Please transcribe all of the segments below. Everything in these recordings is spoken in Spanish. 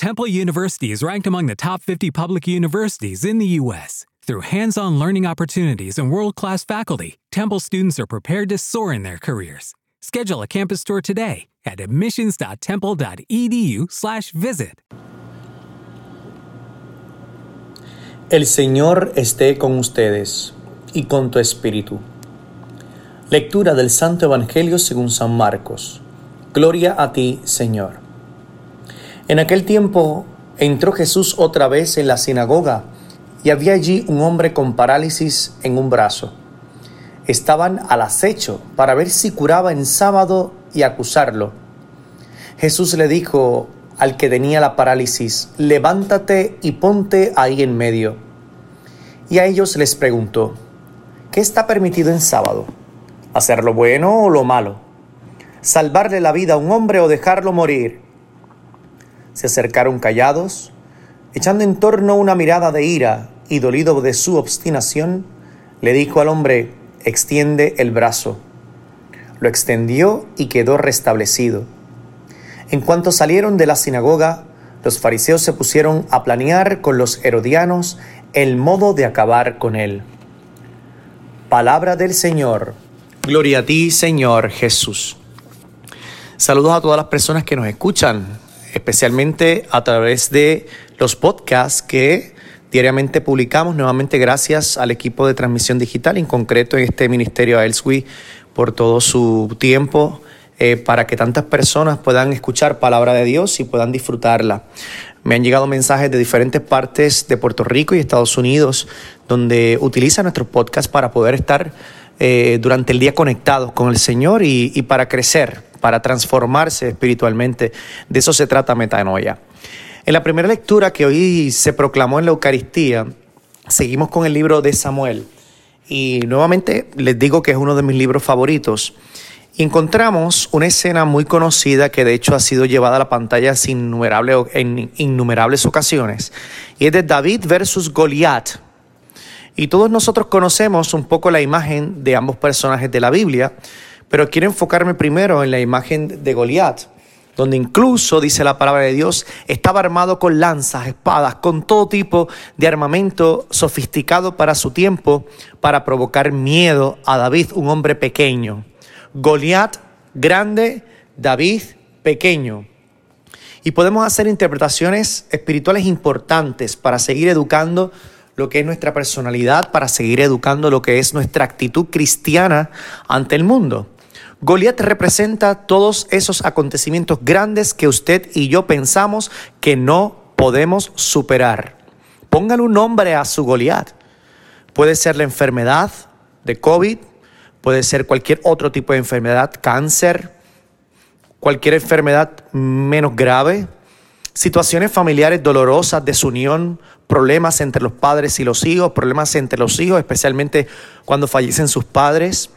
Temple University is ranked among the top 50 public universities in the U.S. Through hands on learning opportunities and world class faculty, Temple students are prepared to soar in their careers. Schedule a campus tour today at admissions.temple.edu/slash visit. El Señor esté con ustedes y con tu espíritu. Lectura del Santo Evangelio según San Marcos. Gloria a ti, Señor. En aquel tiempo entró Jesús otra vez en la sinagoga y había allí un hombre con parálisis en un brazo. Estaban al acecho para ver si curaba en sábado y acusarlo. Jesús le dijo al que tenía la parálisis, levántate y ponte ahí en medio. Y a ellos les preguntó, ¿qué está permitido en sábado? ¿Hacer lo bueno o lo malo? ¿Salvarle la vida a un hombre o dejarlo morir? Se acercaron callados, echando en torno una mirada de ira y dolido de su obstinación, le dijo al hombre, extiende el brazo. Lo extendió y quedó restablecido. En cuanto salieron de la sinagoga, los fariseos se pusieron a planear con los herodianos el modo de acabar con él. Palabra del Señor. Gloria a ti, Señor Jesús. Saludos a todas las personas que nos escuchan, especialmente a través de los podcasts que diariamente publicamos. Nuevamente gracias al equipo de transmisión digital, en concreto en este ministerio a Elswi, por todo su tiempo eh, para que tantas personas puedan escuchar palabra de Dios y puedan disfrutarla. Me han llegado mensajes de diferentes partes de Puerto Rico y Estados Unidos donde utilizan nuestros podcasts para poder estar eh, durante el día conectados con el Señor y, y para crecer, para transformarse espiritualmente. De eso se trata Metanoia. En la primera lectura que hoy se proclamó en la Eucaristía, seguimos con el libro de Samuel. Y nuevamente les digo que es uno de mis libros favoritos. encontramos una escena muy conocida que de hecho ha sido llevada a la pantalla en innumerables ocasiones. Y es de David versus Goliat. Y todos nosotros conocemos un poco la imagen de ambos personajes de la Biblia, pero quiero enfocarme primero en la imagen de Goliat donde incluso, dice la palabra de Dios, estaba armado con lanzas, espadas, con todo tipo de armamento sofisticado para su tiempo, para provocar miedo a David, un hombre pequeño. Goliat, grande, David, pequeño. Y podemos hacer interpretaciones espirituales importantes para seguir educando lo que es nuestra personalidad, para seguir educando lo que es nuestra actitud cristiana ante el mundo. Goliat representa todos esos acontecimientos grandes que usted y yo pensamos que no podemos superar. Póngale un nombre a su Goliat. Puede ser la enfermedad de COVID, puede ser cualquier otro tipo de enfermedad, cáncer, cualquier enfermedad menos grave, situaciones familiares dolorosas, desunión, problemas entre los padres y los hijos, problemas entre los hijos, especialmente cuando fallecen sus padres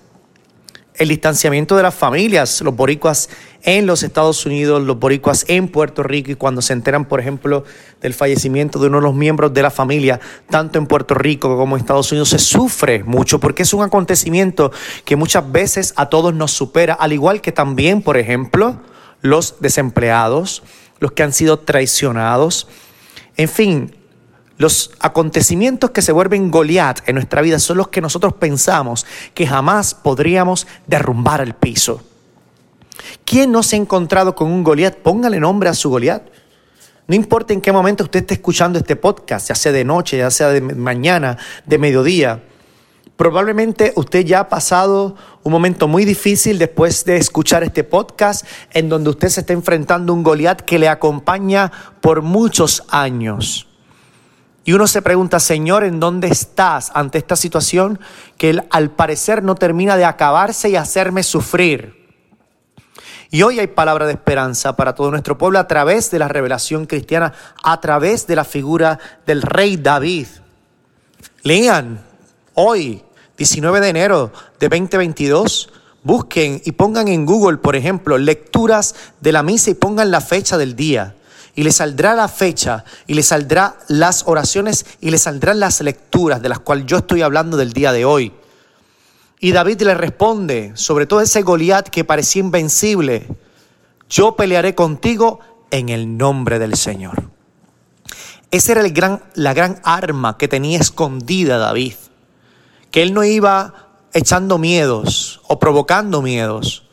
el distanciamiento de las familias, los boricuas en los Estados Unidos, los boricuas en Puerto Rico y cuando se enteran, por ejemplo, del fallecimiento de uno de los miembros de la familia, tanto en Puerto Rico como en Estados Unidos, se sufre mucho porque es un acontecimiento que muchas veces a todos nos supera, al igual que también, por ejemplo, los desempleados, los que han sido traicionados. En fin, los acontecimientos que se vuelven Goliat en nuestra vida son los que nosotros pensamos que jamás podríamos derrumbar el piso. ¿Quién no se ha encontrado con un Goliat? Póngale nombre a su Goliat. No importa en qué momento usted esté escuchando este podcast, ya sea de noche, ya sea de mañana, de mediodía. Probablemente usted ya ha pasado un momento muy difícil después de escuchar este podcast en donde usted se está enfrentando a un Goliat que le acompaña por muchos años. Y uno se pregunta, Señor, ¿en dónde estás ante esta situación que al parecer no termina de acabarse y hacerme sufrir? Y hoy hay palabra de esperanza para todo nuestro pueblo a través de la revelación cristiana, a través de la figura del rey David. Lean hoy, 19 de enero de 2022, busquen y pongan en Google, por ejemplo, lecturas de la misa y pongan la fecha del día y le saldrá la fecha y le saldrá las oraciones y le saldrán las lecturas de las cuales yo estoy hablando del día de hoy. Y David le responde, sobre todo ese Goliat que parecía invencible, yo pelearé contigo en el nombre del Señor. Esa era la gran arma que tenía escondida David. Que él no iba echando miedos o provocando miedos.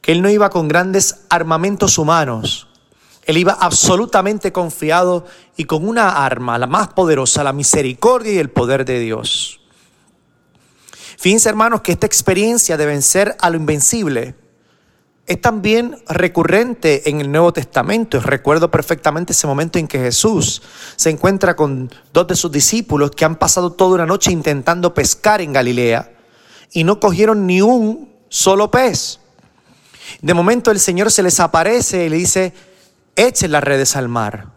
Que él no iba con grandes armamentos humanos. Él iba absolutamente confiado y con una arma, la más poderosa, la misericordia y el poder de Dios. Fíjense hermanos que esta experiencia de vencer a lo invencible es también recurrente en el Nuevo Testamento. Recuerdo perfectamente ese momento en que Jesús se encuentra con dos de sus discípulos que han pasado toda una noche intentando pescar en Galilea y no cogieron ni un solo pez. De momento el Señor se les aparece y le dice, echen las redes al mar.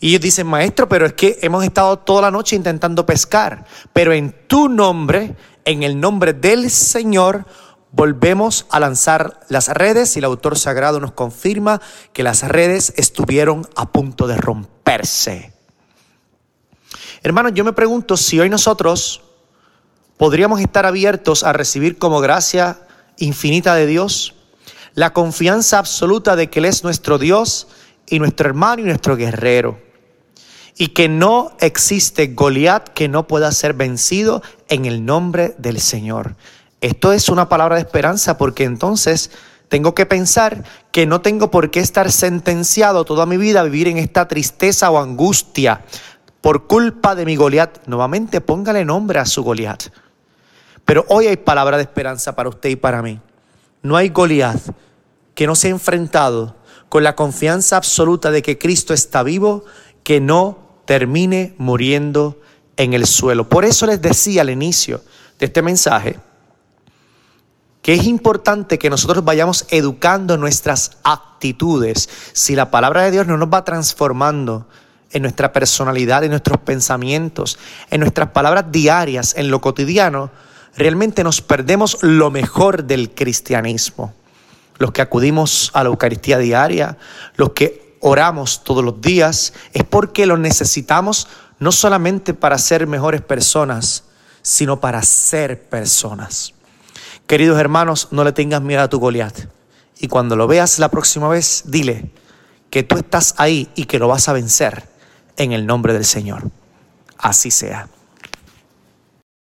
Y ellos dicen, maestro, pero es que hemos estado toda la noche intentando pescar, pero en tu nombre, en el nombre del Señor, volvemos a lanzar las redes y el autor sagrado nos confirma que las redes estuvieron a punto de romperse. Hermanos, yo me pregunto si hoy nosotros podríamos estar abiertos a recibir como gracia infinita de Dios la confianza absoluta de que Él es nuestro Dios y nuestro hermano y nuestro guerrero. Y que no existe Goliat que no pueda ser vencido en el nombre del Señor. Esto es una palabra de esperanza porque entonces tengo que pensar que no tengo por qué estar sentenciado toda mi vida a vivir en esta tristeza o angustia por culpa de mi Goliat. Nuevamente póngale nombre a su Goliat. Pero hoy hay palabra de esperanza para usted y para mí. No hay Goliat que no se ha enfrentado con la confianza absoluta de que Cristo está vivo, que no termine muriendo en el suelo. Por eso les decía al inicio de este mensaje, que es importante que nosotros vayamos educando nuestras actitudes. Si la palabra de Dios no nos va transformando en nuestra personalidad, en nuestros pensamientos, en nuestras palabras diarias, en lo cotidiano, realmente nos perdemos lo mejor del cristianismo. Los que acudimos a la Eucaristía diaria, los que oramos todos los días, es porque lo necesitamos no solamente para ser mejores personas, sino para ser personas. Queridos hermanos, no le tengas miedo a tu Goliat. Y cuando lo veas la próxima vez, dile que tú estás ahí y que lo vas a vencer en el nombre del Señor. Así sea.